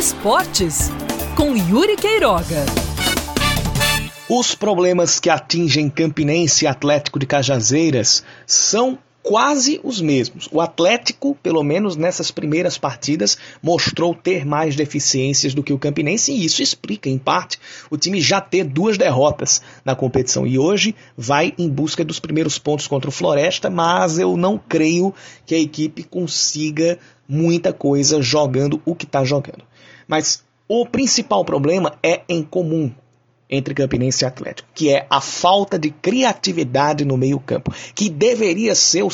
Esportes, com Yuri Queiroga. Os problemas que atingem Campinense e Atlético de Cajazeiras são quase os mesmos. O Atlético, pelo menos nessas primeiras partidas, mostrou ter mais deficiências do que o Campinense e isso explica, em parte, o time já ter duas derrotas na competição e hoje vai em busca dos primeiros pontos contra o Floresta, mas eu não creio que a equipe consiga muita coisa jogando o que está jogando. Mas o principal problema é em comum entre Campinense e Atlético, que é a falta de criatividade no meio-campo, que deveria ser o,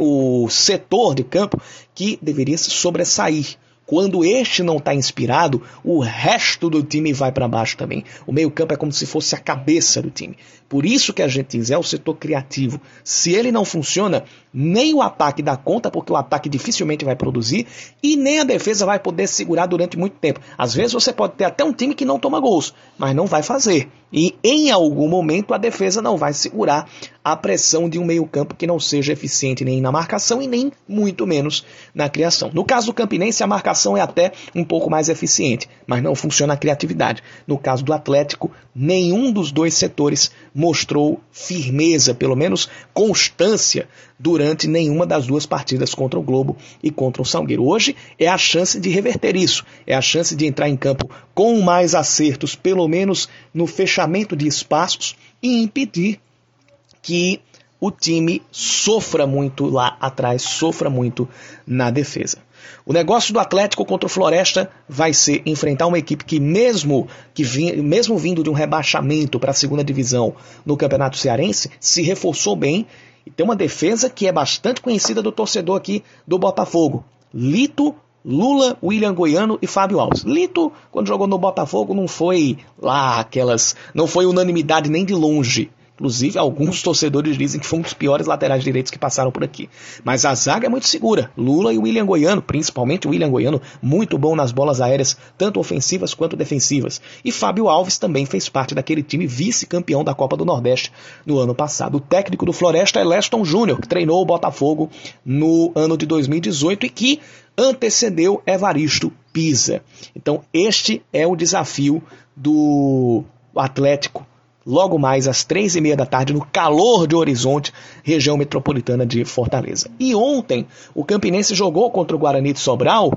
o setor de campo que deveria se sobressair. Quando este não está inspirado, o resto do time vai para baixo também. O meio-campo é como se fosse a cabeça do time. Por isso que a gente diz, é o setor criativo. Se ele não funciona, nem o ataque dá conta, porque o ataque dificilmente vai produzir, e nem a defesa vai poder segurar durante muito tempo. Às vezes você pode ter até um time que não toma gols, mas não vai fazer. E em algum momento a defesa não vai segurar a pressão de um meio-campo que não seja eficiente nem na marcação e nem muito menos na criação. No caso do Campinense, a marcação é até um pouco mais eficiente, mas não funciona a criatividade. No caso do Atlético, nenhum dos dois setores mostrou firmeza, pelo menos constância, durante nenhuma das duas partidas contra o Globo e contra o Salgueiro. Hoje é a chance de reverter isso, é a chance de entrar em campo com mais acertos, pelo menos no fechamento de espaços e impedir que o time sofra muito lá atrás, sofra muito na defesa. O negócio do Atlético contra o Floresta vai ser enfrentar uma equipe que, mesmo, que vi, mesmo vindo de um rebaixamento para a segunda divisão no Campeonato Cearense, se reforçou bem e tem uma defesa que é bastante conhecida do torcedor aqui do Botafogo. Lito, Lula, William Goiano e Fábio Alves. Lito, quando jogou no Botafogo, não foi lá aquelas. não foi unanimidade nem de longe. Inclusive, alguns torcedores dizem que foi um dos piores laterais direitos que passaram por aqui. Mas a zaga é muito segura. Lula e William Goiano, principalmente o William Goiano, muito bom nas bolas aéreas, tanto ofensivas quanto defensivas. E Fábio Alves também fez parte daquele time vice-campeão da Copa do Nordeste no ano passado. O técnico do Floresta é Leston Júnior, que treinou o Botafogo no ano de 2018 e que antecedeu Evaristo Pisa. Então, este é o desafio do Atlético logo mais às três e meia da tarde, no calor de Horizonte, região metropolitana de Fortaleza. E ontem, o Campinense jogou contra o Guarani de Sobral,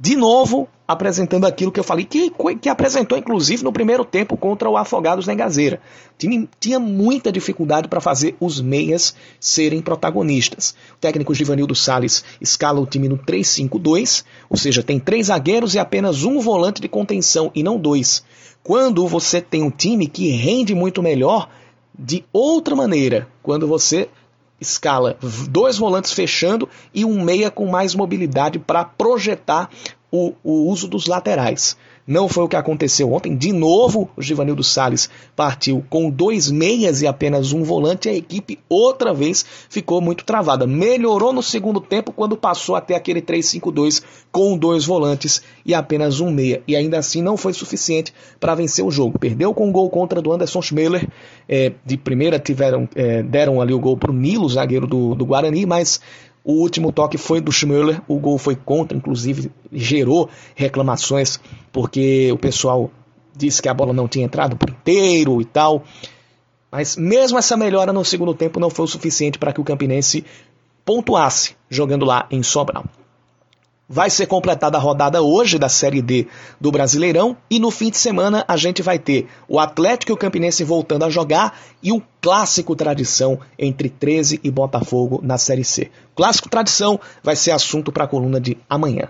de novo apresentando aquilo que eu falei, que, que apresentou inclusive no primeiro tempo contra o Afogados na Engazeira. Time tinha muita dificuldade para fazer os meias serem protagonistas. O técnico Givanildo Sales escala o time no 3-5-2, ou seja, tem três zagueiros e apenas um volante de contenção, e não dois quando você tem um time que rende muito melhor de outra maneira, quando você escala dois volantes fechando e um meia com mais mobilidade para projetar o, o uso dos laterais. Não foi o que aconteceu ontem. De novo, o Givanildo Salles partiu com dois meias e apenas um volante. A equipe outra vez ficou muito travada. Melhorou no segundo tempo quando passou até aquele 3-5-2 com dois volantes e apenas um meia. E ainda assim não foi suficiente para vencer o jogo. Perdeu com o gol contra do Anderson Schmeller. É, de primeira tiveram, é, deram ali o gol para o Nilo, zagueiro do, do Guarani, mas o último toque foi do Schmöller, o gol foi contra, inclusive gerou reclamações porque o pessoal disse que a bola não tinha entrado por inteiro e tal. Mas mesmo essa melhora no segundo tempo não foi o suficiente para que o Campinense pontuasse jogando lá em Sobral. Vai ser completada a rodada hoje da Série D do Brasileirão e no fim de semana a gente vai ter o Atlético e o Campinense voltando a jogar e o clássico tradição entre 13 e Botafogo na Série C. clássico tradição vai ser assunto para a coluna de amanhã.